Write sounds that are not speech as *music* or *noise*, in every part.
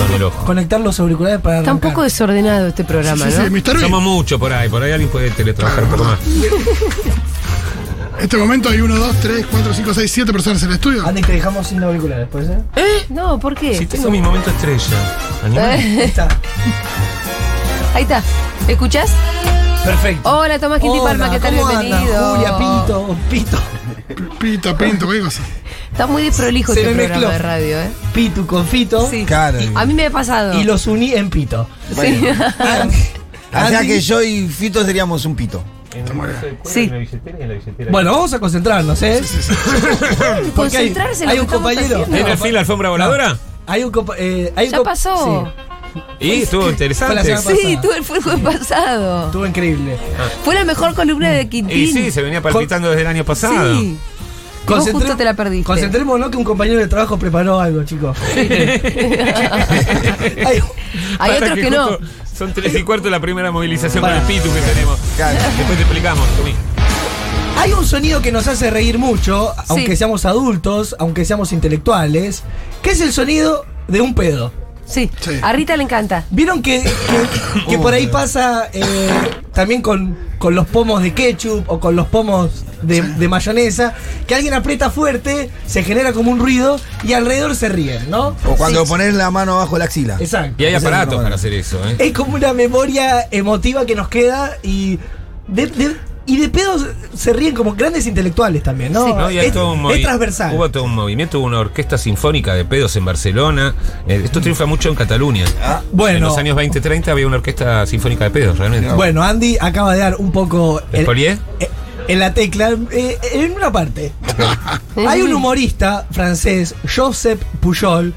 Ojo. Conectar los auriculares para Está un arrancar. poco desordenado este programa, Sí, sí, ¿no? Mr. Somos B. muchos por ahí, por ahí alguien puede teletrabajar un poco más. En este momento hay 1, 2, 3, 4, 5, 6, 7 personas en el estudio. Antes te dejamos sin auriculares, ¿puede ser? No, ¿por qué? Si tengo mi momento estrella. Animal. Ahí está. Ahí está. ¿Escuchás? Perfecto. Hola, Tomás Quinti Palma, ¿qué tal? Bienvenido. Julia, Pito, Pito. Pita, pinto, cualquier cosa. Está muy desprolijo Se este me programa mezcló. de radio, ¿eh? Pitu con Fito. Sí. Claro. A mí me ha pasado. Y los uní en Pito. Sí. O sea *laughs* que yo y Fito seríamos un pito. Sí. Bueno, vamos a concentrarnos, ¿eh? *laughs* Porque hay- Concentrarse en lo hay que un estamos compañero. haciendo. ¿Tiene fila alfombra voladora? Hay un compa- eh, hay un Ya comp- pasó. Y estuvo Fue la interesante. semana Sí, tuve el fuego pasado. Estuvo increíble. Fue la mejor columna de Quintín. Y sí, se venía palpitando desde el año pasado. Sí. Vos justo te la perdiste. Concentrémonos que un compañero de trabajo preparó algo, chicos. *laughs* *laughs* Hay- otros que no. Son tres y cuarto la primera movilización Para. con el pitu que tenemos. Claro. Después te explicamos, Tommy. Hay un sonido que nos hace reír mucho, aunque seamos adultos, aunque seamos intelectuales, que es el sonido de un pedo. Sí. Sí. A Rita le encanta. Vieron que, que- *coughs* que por ahí pasa eh, también con, con los pomos de ketchup o con los pomos de, de mayonesa, que alguien aprieta fuerte, se genera como un ruido y alrededor se ríen, ¿no? O cuando Sí, pones la mano abajo de la axila. Exacto. Y hay aparatos para hacer eso, ¿eh? Es como una memoria emotiva que nos queda y de, de- y de pedos se ríen como grandes intelectuales también, ¿no? Sí. No, es, todo un es transversal. Hubo todo un movimiento, hubo una orquesta sinfónica de pedos en Barcelona. Eh, esto triunfa mucho en Cataluña. bueno. En los años 20-30 había una orquesta sinfónica de pedos, realmente. Bueno, Andy acaba de dar un poco ¿El polié? eh, en la tecla, eh, en una parte. *laughs* Hay un humorista francés, Joseph Pujol.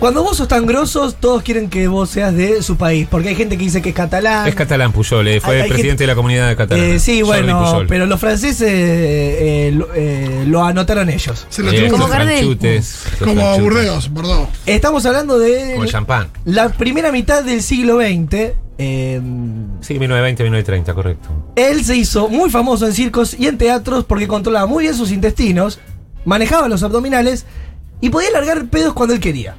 Cuando vos sos tan grosos, todos quieren que vos seas de su país, porque hay gente que dice que es catalán. Es catalán Puyol, eh, fue Hay- hay presidente gente- de la comunidad de Catalán. Eh, sí, Jordi bueno, Pujol. pero los franceses eh, eh, lo, eh, lo anotaron ellos. Se lo tienen Como franchutes, como franchutes. Burdeos, Bordeaux. Estamos hablando de Como el champán. la primera mitad del siglo XX. eh, Sí, 1920, 1930, correcto. Él se hizo muy famoso en circos y en teatros porque controlaba muy bien sus intestinos, manejaba los abdominales y podía largar pedos cuando él quería.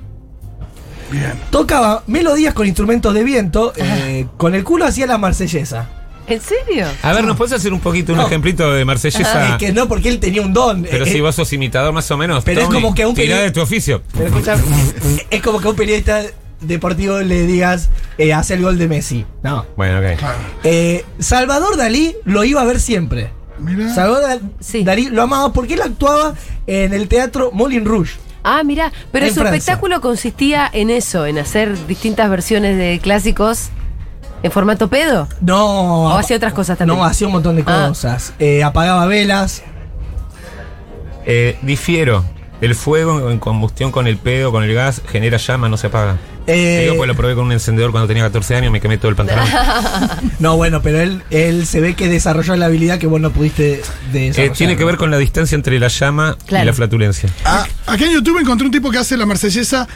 Bien. Tocaba melodías con instrumentos de viento, eh, con el culo hacía la marsellesa. ¿En serio? A ver, ¿nos puedes hacer un poquito un No. ejemplito de Marsellesa? Es que no, porque él tenía un don. Pero Eh, si eh, vos sos imitador más o menos. Pero es como que a un tirá peri- de tu oficio. pero escucha, es como que a un periodista deportivo le digas, eh, hace el gol de Messi. No. Bueno, ok. Claro. Eh, Salvador Dalí lo iba a ver siempre. Mira. Salvador Dal- Sí. Dalí lo amaba porque él actuaba en el teatro Moulin Rouge. Ah, mira, pero En su Francia. espectáculo consistía en eso, en hacer distintas versiones de clásicos en formato pedo. No. ¿O hacía otras cosas también? No, hacía un montón de Ah. cosas. Eh, apagaba velas. Eh, difiero. El fuego en combustión con el pedo, con el gas, genera llama, no se apaga. Eh, Digo, pues lo probé con un encendedor cuando tenía 14 años, me quemé todo el pantalón. *laughs* no, bueno, pero él, él se ve que desarrolló la habilidad que vos no pudiste Eh, desarrollar. tiene que ver con la distancia entre la llama Claro. y la flatulencia. Ah, aquí en YouTube encontré un tipo que hace la marsellesa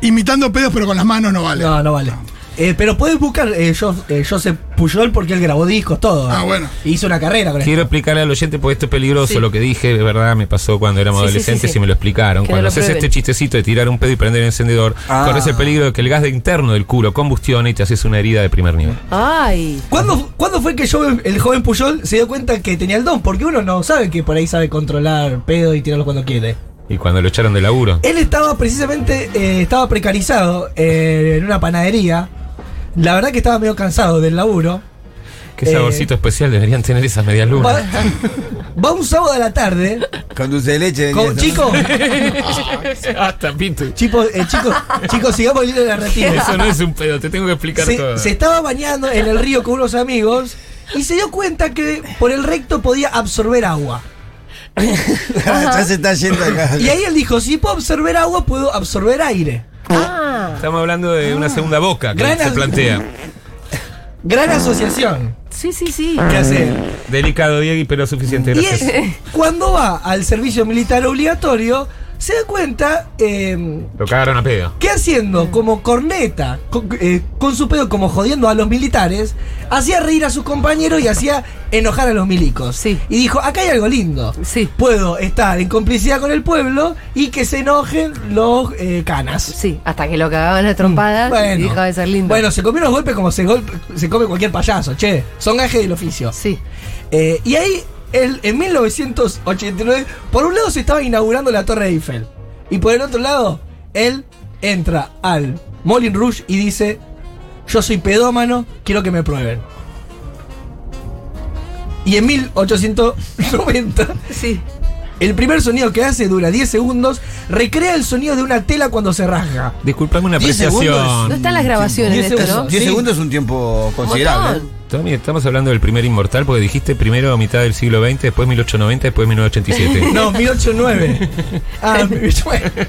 imitando pedos, pero con las manos no vale. No, no vale. Eh, pero puedes buscar eh, Jo- eh, Joseph Pujol porque él grabó discos, todo. Ah, bueno. Hizo una carrera con Quiero esto. explicarle al oyente porque esto es peligroso, Sí. lo que dije, de verdad, me pasó cuando éramos Sí, sí, sí, adolescentes sí. y me lo explicaron. Que no cuando lo haces prueben. este chistecito de tirar un pedo y prender el encendedor, Ah. corres el peligro de que el gas de interno del culo combustione y te haces una herida de primer nivel. Ay. ¿Cuándo, cuándo fue que yo, el joven Pujol se dio cuenta que tenía el don? Porque uno no sabe que por ahí sabe controlar pedo y tirarlo cuando quiere. Y cuando lo echaron de laburo. Él estaba precisamente, eh, estaba precarizado eh, en una panadería. La verdad que estaba medio cansado del laburo. Qué eh, saborcito especial deberían tener esas medias Va, lunas. va un sábado a la tarde. Con dulce de leche. Con, chicos, *laughs* Hasta pito. chicos, eh, chicos, chicos, sigamos de la narrativa. Eso no es un pedo, te tengo que explicar todo. Se, se estaba bañando en el río con unos amigos y se dio cuenta que por el recto podía absorber agua. *laughs* ya se está yendo acá. Y ahí él dijo, si puedo absorber agua, puedo absorber aire. Ah, Estamos hablando de una segunda boca que Gran se plantea. Gran asociación sí, sí, sí. que hace. Delicado, Diego, pero suficiente. Y Gracias. él, cuando va al servicio militar obligatorio, se da cuenta eh, Lo cagaron a pedo. que haciendo como corneta, con, eh, con su pedo como jodiendo a los militares, hacía reír a sus compañeros y hacía enojar a los milicos. Sí. Y dijo, acá hay algo lindo. Sí. Puedo estar en complicidad con el pueblo y que se enojen los eh, canas. Sí, hasta que lo cagaban a trompadas y dejaba de ser lindo. Bueno, se comió unos golpes como se, golpe- se come cualquier payaso, che. Son gajes del oficio. Sí. Eh, y ahí, él, en 1989, por un lado se estaba inaugurando la Torre Eiffel. Y por el otro lado, él entra al Moulin Rouge y dice: Yo soy pedómano, quiero que me prueben. Y en 1890, Sí. el primer sonido que hace dura 10 segundos, recrea el sonido de una tela cuando se rasga. Disculpame una 10 segundos. No apreciación. están las grabaciones de Diez esto, ¿no? segundos. 10 Sí. segundos es un tiempo considerable. Estamos hablando del primer inmortal porque dijiste primero mitad del siglo XX, después 1890, después 1987. *laughs* No, 1809. *laughs* Ah, 1809.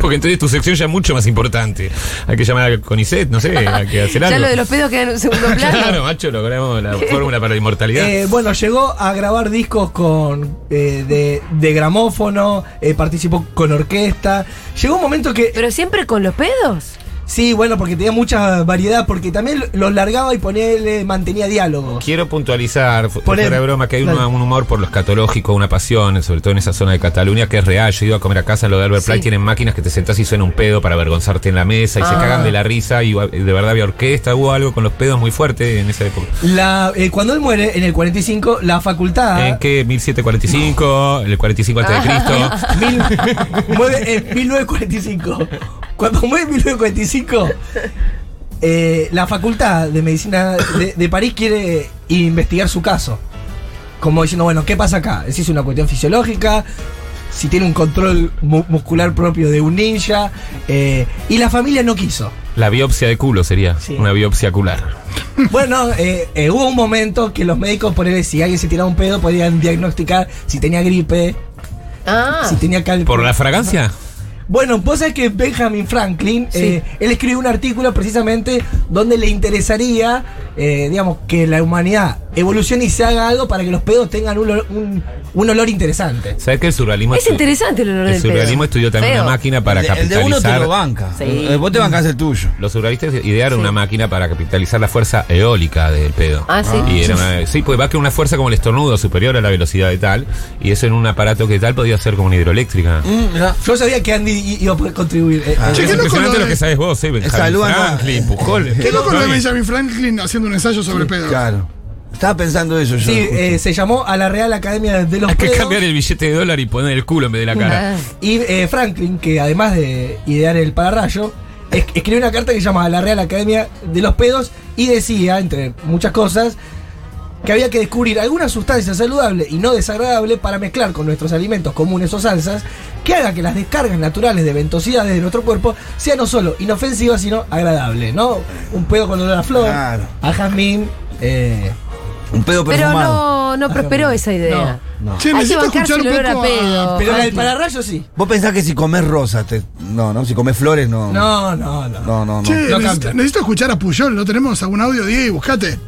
Porque entonces tu sección ya es mucho más importante. Hay que llamar a Conicet, no sé, *laughs* hay que hacer algo. Ya lo de los pedos queda en un segundo plano. Claro, macho, logramos la fórmula para la inmortalidad. Eh, bueno, llegó a grabar discos con eh, de, de gramófono, eh, participó con orquesta. Llegó un momento que. Pero siempre con los pedos. Sí, bueno, porque tenía mucha variedad, porque también los largaba y ponele, mantenía diálogo. Quiero puntualizar, Poné- fuera de broma, que hay un, dale. un humor por lo escatológico, una pasión, sobre todo en esa zona de Cataluña, que es real. Yo he ido a comer a casa, lo de Albert Sí. Play, tienen máquinas que te sentás y suena un pedo para avergonzarte en la mesa y se Ah. cagan de la risa y de verdad había orquesta, hubo algo con los pedos muy fuerte en esa época. La, eh, cuando él muere, en el 45, la facultad. ¿En qué? 1745, el 45 antes de *laughs* Cristo. Mil- muere en 1945. Cuando muere en 1945, eh, la Facultad de Medicina de, de París quiere investigar su caso. Como diciendo, bueno, ¿qué pasa acá? Si es una cuestión fisiológica, si tiene un control mu- muscular propio de un ninja. eh, y la familia no quiso. La biopsia de culo sería, Sí. una biopsia ocular. Bueno, eh, eh, hubo un momento que los médicos, por él, si alguien se tiraba un pedo, podían diagnosticar si tenía gripe, Ah. si tenía cálculo. ¿Por la fragancia? Bueno, vos sabés que Benjamin Franklin, Sí. eh, él escribió un artículo precisamente donde le interesaría, eh, digamos, que la humanidad evolucione y se haga algo para que los pedos tengan un, olor- un- un olor interesante. ¿Sabes que el surrealismo Es interesante el olor El del pedo. surrealismo estudió también Feo. una máquina para el, de- el de uno te capitalizar. lo banca. Sí. Eh, Vos te bancás el tuyo. Los surrealistas idearon Sí. una máquina para capitalizar la fuerza eólica del pedo. Ah, sí. Y era una, sí, pues va que una fuerza como el estornudo superior a la velocidad de tal, y eso en un aparato que tal podía ser como una hidroeléctrica. Mm. Yo sabía que Andy iba a poder contribuir. eh, Ah. eh, Che, es loco impresionante lo de- que sabes vos, eh, Benjamin Franklin, Pujol. Qué loco lo de. Benjamin Franklin haciendo un ensayo sobre pedos. Claro. Estaba pensando eso yo. sí, eh, se llamó a la Real Academia de los Hay que Pedos. cambiar el billete de dólar y poner el culo en vez de la cara. Y eh, Franklin, que además de idear el pararrayo, es- escribió una carta que se llama a la Real Academia de los Pedos y decía, entre muchas cosas, que había que descubrir alguna sustancia saludable y no desagradable para mezclar con nuestros alimentos comunes o salsas que haga que las descargas naturales de ventosidades de nuestro cuerpo sean no solo inofensivas, sino agradables, ¿no? Un pedo con olor a flor, Claro. a jazmín, eh, Un pedo Pero perfumado. no, no prosperó esa idea. No. Che, Hay que necesito bancarse escuchar un el olor a poco pedo. pero en el Franklin. pararrayo sí. Vos pensás que si comés rosa, te... no, no, si comés flores, no. No, no, no. no, no. no. Che, No necesito, cambia. necesito escuchar a Puyol, ¿no tenemos algún audio, Diego? Y buscate.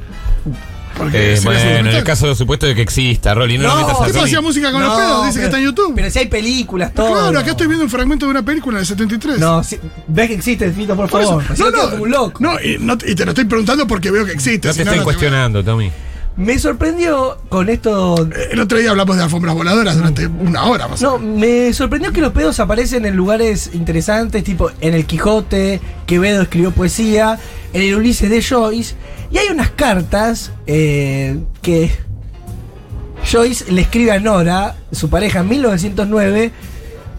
Porque Eh, bueno, en el caso supuesto de que exista, Rolly, no, No, lo metas a ¿Tipo Tony. hacía música con los No, pedos? Dice que pero- está en YouTube. Pero si hay películas, todo. Claro, acá estoy viendo un fragmento de una película del 73. No, si- ves que existe, Fito, por Por eso- favor. Así no, no, quedo no, como un loco. no, y, no- y te lo estoy preguntando porque veo que existe. No si te no, estoy no te- cuestionando, Tommy. Me sorprendió con esto. El otro día hablamos de alfombras voladoras durante una hora más o No, me sorprendió que los pedos aparecen en lugares interesantes, tipo en el Quijote, Quevedo escribió poesía, en el Ulises de Joyce, y hay unas cartas eh, que Joyce le escribe a Nora, su pareja, en 1909,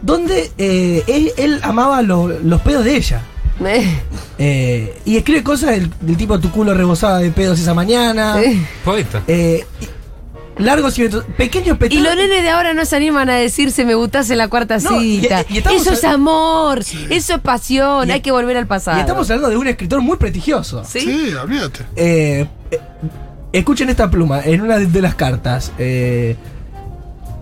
donde eh, él, él amaba lo- los pedos de ella. *laughs* Eh, Eh, y escribe cosas del, del tipo tu culo rebosaba de pedos esa mañana. eh. Poeta. Eh, y- largos y pequeños Y petardos. los nenes de ahora no se animan a decirse me gustás en la cuarta No, y- cita. y eso es amor, eso es pasión, Y- hay que volver al pasado. Y estamos hablando de un escritor muy prestigioso. ¿Sí? Sí, olvídate. Eh, eh, escuchen esta pluma en una de, de las cartas. Eh,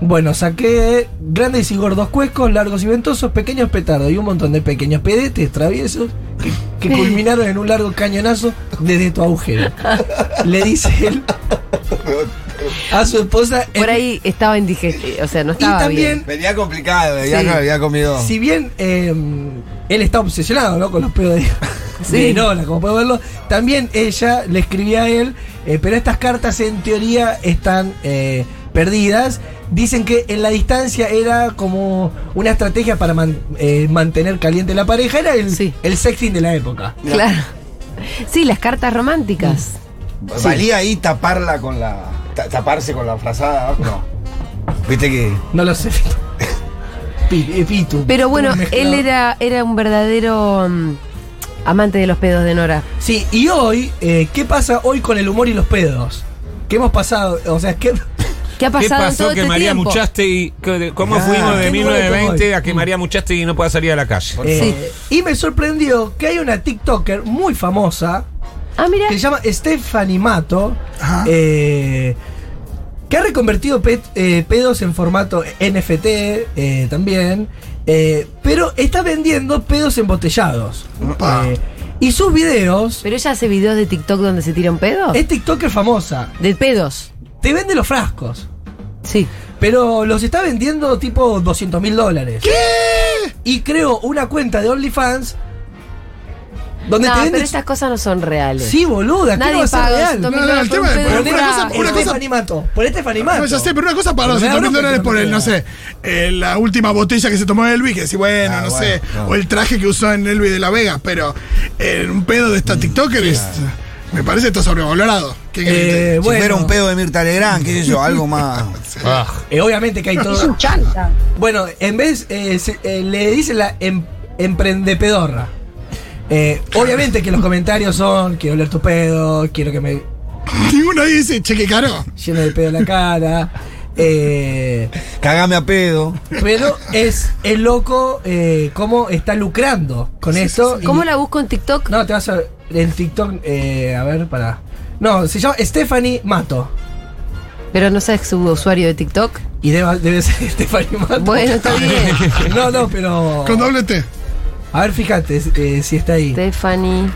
Bueno, saqué grandes y gordos cuescos, largos y ventosos, pequeños petardos y un montón de pequeños pedetes traviesos que, que culminaron en un largo cañonazo desde tu agujero. Le dice él a su esposa. Por en- ahí estaba indigestivo, o sea, no y estaba también, bien. Venía complicado, venía, Sí. había comido. si bien eh, él está obsesionado ¿no? con los pedos de, *laughs* Sí. de Nola, como puede verlo, también ella le escribía a él, eh, pero estas cartas en teoría están eh, perdidas. Dicen que en la distancia era como una estrategia para man- eh, mantener caliente la pareja, era el, Sí. el sexting de la época. Claro. Sí, las cartas románticas. Valía ahí taparla con la. ta- taparse con la frazada. No. Viste que. No lo sé. Eh, Pitu. Pero bueno, él era, era un verdadero mm, amante de los pedos de Nora. Sí, y hoy, eh, ¿qué pasa hoy con el humor y los pedos? ¿Qué hemos pasado? O sea, ¿qué, ¿Qué ha ¿Qué pasado en todo pasó que este María tiempo? Muchastegui, cómo Ah, fuimos de qué 1920 nuevo a que María Muchastegui no pueda salir a la calle? Sí. Y me sorprendió que hay una TikToker muy famosa Ah, mira. que se llama Stephanie Mato, Ajá. eh, que ha reconvertido eh, pedos en formato NFT eh, también, eh, pero está vendiendo pedos embotellados. Opa. Eh, y sus videos, Pero ella hace videos de TikTok donde se tira un pedo. es TikToker famosa, De pedos. Te vende los frascos. Sí. Pero los está vendiendo tipo 200 mil dólares. ¿Qué? Y creo una cuenta de OnlyFans donde No, te pero estas cosas no son reales. Sí, boluda, ¿qué no Nadie va a ser paga real? 200 No, no, el tema es- una cosa- una cosa- Stephanie Mato. Por Stephanie Mato. No, ya sé, pero una cosa para 200 mil dólares por no el, no sé, eh, la última botella que se tomó Elvis, que decís, bueno, Ah, no bueno, sé, no. o el traje que usó en Elvis de la Vega, pero eh, un pedo de esta TikToker es, me parece que está sobrevalorado. Eh, Si bueno, fuera un pedo de Mirta Legrand, qué sé yo, algo más. *laughs* Ah, eh, obviamente que hay todo. Bueno, en vez eh, se- eh, le dice la em- emprendepedorra. Eh, obviamente que los comentarios son quiero oler tu pedo, quiero que me Ninguno ahí dice, che, qué caro. llene de pedo la cara. Eh, Cagame a pedo. pero es el loco eh, cómo está lucrando con esto. y- ¿Cómo la busco en TikTok? No, te vas a. En TikTok, eh, a ver, para. No, se llama Stephanie Mato. Pero no sabes su usuario de TikTok. Y debe, debe ser *laughs* Stephanie Mato. Bueno, está bien. *laughs* No, no, pero. Con doble T. A ver, fíjate eh, si está ahí. Stephanie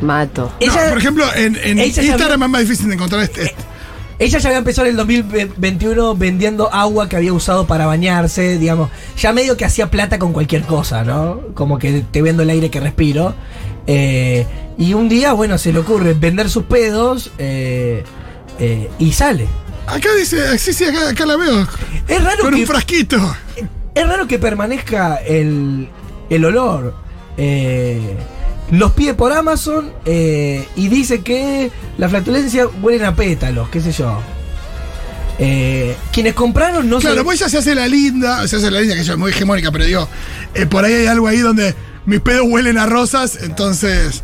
Mato. No, Ella- por ejemplo, en, en Instagram es más difícil de encontrar este. este. Ella ya había empezado en el 2021 vendiendo agua que había usado para bañarse, digamos. Ya medio que hacía plata con cualquier cosa, ¿no? Como que te vendo el aire que respiro. Eh, y un día, bueno, se le ocurre vender sus pedos eh, eh, y sale. Acá dice, sí, sí, acá, acá la veo. Es raro Con que un frasquito. Es raro que permanezca el, el olor. Eh, los pide por Amazon eh, y dice que la flatulencia huelen a pétalos, qué sé yo. Eh, quienes compraron no Claro, se... pues ella se hace la linda, se hace la linda, que es muy hegemónica, pero digo, eh, por ahí hay algo ahí donde mis pedos huelen a rosas, entonces eh,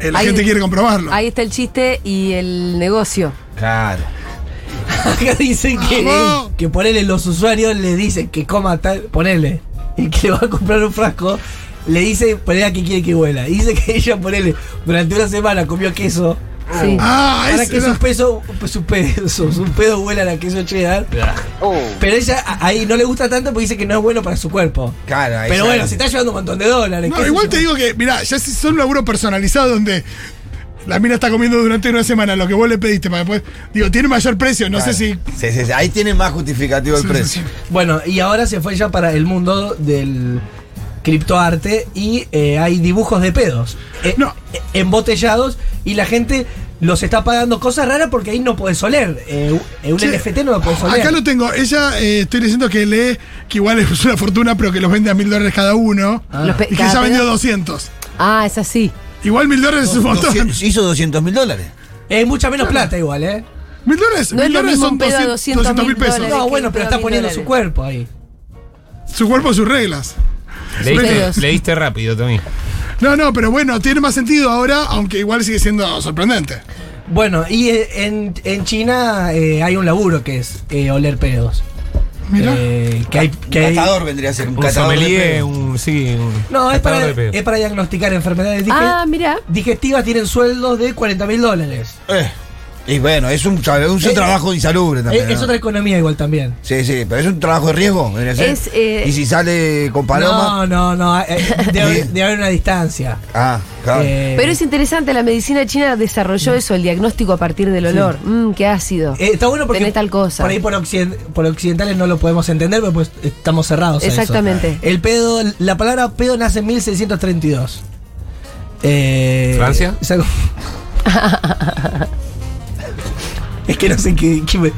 la Ahí- gente quiere comprobarlo. Ahí está el chiste y el negocio. Claro. *laughs* Acá dicen que, Vamos. que ponele los usuarios le dicen que coma tal, ponele, y que le va a comprar un frasco, le dice ponele a que quiere que huela. Y dice que ella ponele, durante una semana comió queso. Sí. Ah, Para que sus pesos, sus pedos, sus pedos huelan a queso cheddar. Pero ella a- ahí no le gusta tanto porque dice que no es bueno para su cuerpo. Claro, ahí Pero ya- bueno, se está llevando un montón de dólares. No, qué igual te digo que, mirá, ya si son un laburo personalizado donde la mina está comiendo durante una semana lo que vos le pediste para después. Digo, tiene mayor precio, no Claro. sé si. Sí, sí, sí, Ahí tiene más justificativo el Sí, sí, precio. sí. Bueno, y ahora se fue ya para el mundo del criptoarte y eh, hay dibujos de pedos eh, No. eh, embotellados y la gente los está pagando cosas raras porque ahí no puedes oler. Eh, un Sí. NFT no lo puedes oler. Acá lo tengo. Ella, eh, estoy diciendo que lee, que igual es una fortuna, pero que los vende a mil dólares cada uno. Ah. Y que vendió pedo- 200. Ah, es así. Igual mil dólares es un montón. 200 hizo 200 mil dólares. Es mucha menos plata igual, ¿eh? Mil dólares, No es mil lo dólares mismo son un pedo a 200 200 mil pesos. No, bueno, pero está poniendo dólares. su cuerpo ahí. Su cuerpo, sus reglas. Leíste, Pedos. leíste rápido, Tommy. No, no, pero bueno, tiene más sentido ahora, aunque igual sigue siendo sorprendente. Bueno, y eh, en, en China eh, hay un laburo que es eh, oler pedos. Mira. Eh, que hay, que Un hay- catador vendría a ser un, Un catador de sommelier, pedo. un. Sí, un. No, es para, de es para diagnosticar enfermedades dige- Ah, mira. digestivas. Tienen sueldos de 40 mil dólares. Eh, Y bueno, es un, es un Eh, trabajo insalubre también. Es, otra economía igual también. Sí, sí, pero es un trabajo de riesgo. Es, eh, y si sale con paloma. No, no, no. eh, *laughs* debe, haber- debe haber una distancia. Ah, claro. Eh, Pero es interesante, la medicina china desarrolló eso, el diagnóstico a partir del olor. Mmm, qué ácido. eh, está bueno porque Tenés tal cosa. por ahí por, occiden- por occidentales no lo podemos entender, pero pues estamos cerrados. a eso. Exactamente. El pedo, la palabra pedo nace en 1632. Eh, ¿Francia? *laughs* es que no sé qué, qué me,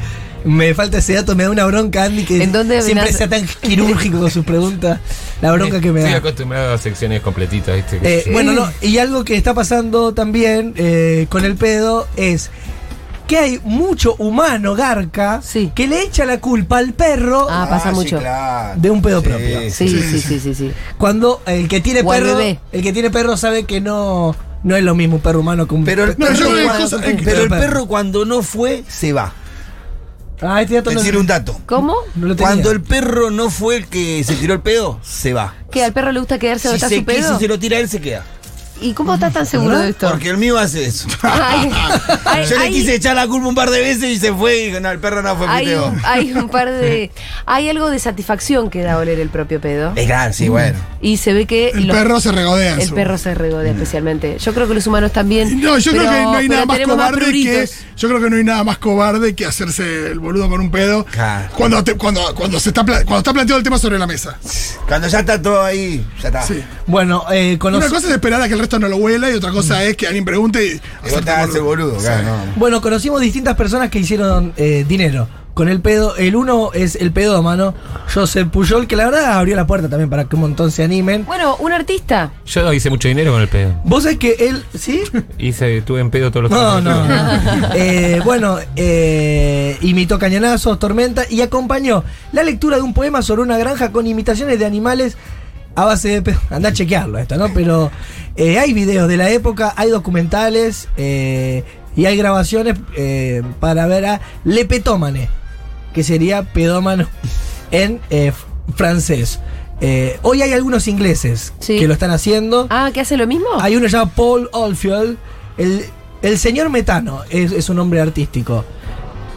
me falta ese dato, me da una bronca Andy que ¿En dónde siempre sea tan quirúrgico con sus preguntas. La bronca que me Estoy da. acostumbrado a secciones completitas, ¿viste? Eh, bueno, no, y algo que está pasando también eh, con el pedo es que hay mucho humano garca Sí. que le echa la culpa al perro Ah, pasa sí, mucho. claro. de un pedo Sí, propio. Sí, sí, sí, sí, sí. cuando el que tiene O perro, el que tiene perro sabe que no no es lo mismo un perro humano que un Pero el perro No, Pero el perro cuando no fue, se va. Ah, este dato Te no, decir un dato. ¿Cómo? no lo tenía. Cuando el perro no fue el que se tiró el pedo, se va. ¿Que al perro le gusta quedarse donde Si está se su pedo? quiso, se lo tira él, se queda. ¿Y cómo estás tan seguro de esto? Porque el mío hace eso. *laughs* Ay, ay, Yo le ay, quise echar la culpa un par de veces y se fue y dijo, no, el perro no fue hay, un, hay un par de. Hay algo de satisfacción que da oler el propio pedo. Es grande, sí, bueno. Y se ve que. El los- perro se regodea. en El su- perro se regodea especialmente. Yo creo que los humanos también. No, yo creo que no hay pero nada más tenemos cobarde que. pruritos. Yo creo que no hay nada más cobarde que hacerse el boludo con un pedo. Claro. Cuando, te- cuando, cuando, se está, pla- cuando está planteado el tema sobre la mesa. Cuando ya está todo ahí, ya está. Sí. Bueno, eh, Una cosa es esperar a que el resto no lo huela y otra cosa es que alguien pregunte y. Y vos te boludo. boludo, claro, no. Bueno, conocimos distintas personas que hicieron eh, dinero con el pedo. El uno es el pedómano, Joseph Pujol, que la verdad abrió la puerta también para que un montón se animen. Bueno, un artista. Yo hice mucho dinero con el pedo. Vos sabés que él, ¿sí? *laughs* Hice, tuve en pedo todos los No, años. no. no. *laughs* Eh, bueno, eh, imitó cañonazos, tormenta y acompañó la lectura de un poema sobre una granja con imitaciones de animales a base de... Anda a chequearlo esto, ¿no? Pero eh, hay videos de la época, hay documentales eh, y hay grabaciones eh, para ver a Lepetómane, que sería pedómano *laughs* en francés. Hoy hay algunos ingleses Sí. que lo están haciendo. Ah, ¿que hace lo mismo? Hay uno llamado Paul Oldfield. El, el señor Metano es, es un nombre artístico.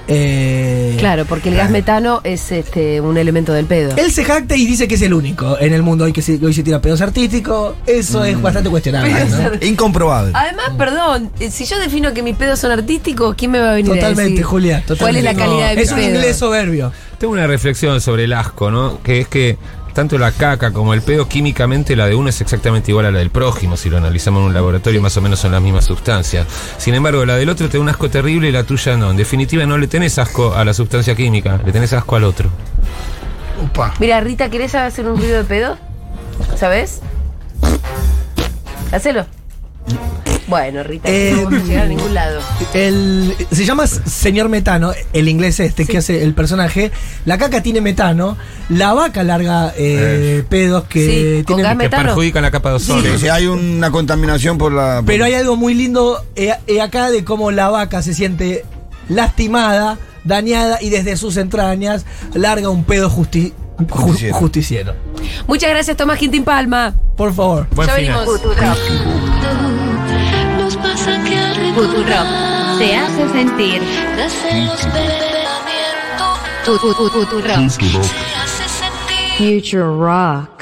Eh, Claro, porque el gas metano es este un elemento del pedo. Él se jacta y dice que es el único en el mundo hoy que se, hoy se tira pedos artísticos. Eso es bastante cuestionable. ¿no? Incomprobable. Además, perdón, eh, si yo defino que mis pedos son artísticos, ¿quién me va a venir a Totalmente, decir Julia. ¿Cuál es totalmente. la calidad de mi Es un pedo? inglés soberbio. Tengo una reflexión sobre el asco, ¿no? Que es que tanto la caca como el pedo, químicamente la de uno es exactamente igual a la del prójimo, si lo analizamos en un laboratorio, más o menos son las mismas sustancias. Sin embargo, la del otro te da un asco terrible y la tuya no. En definitiva, no le tenés asco a la sustancia química, le tenés asco al otro. Upa. Mira, Rita, ¿querés hacer un ruido de pedo? ¿Sabes? Hacelo. Bueno, Rita, Eh, no vamos a llegar a ningún lado. El, se llama señor metano, el inglés este que hace el personaje. La caca tiene metano, la vaca larga eh, pedos que Sí, tienen- Que perjudican la capa de ozono. Sí, sí, hay una contaminación por la. por- Pero hay algo muy lindo eh, eh, acá de cómo la vaca se siente lastimada, dañada y desde sus entrañas larga un pedo justi- ju- Justiciero. justiciero. Muchas gracias, Tomás Quintín Palma. Por favor. Buen ya final. venimos. Futurock te hace sentir. Nacen los pensamientos, Tu, tu, tu, Futurock. se hace sentir. Future Rock.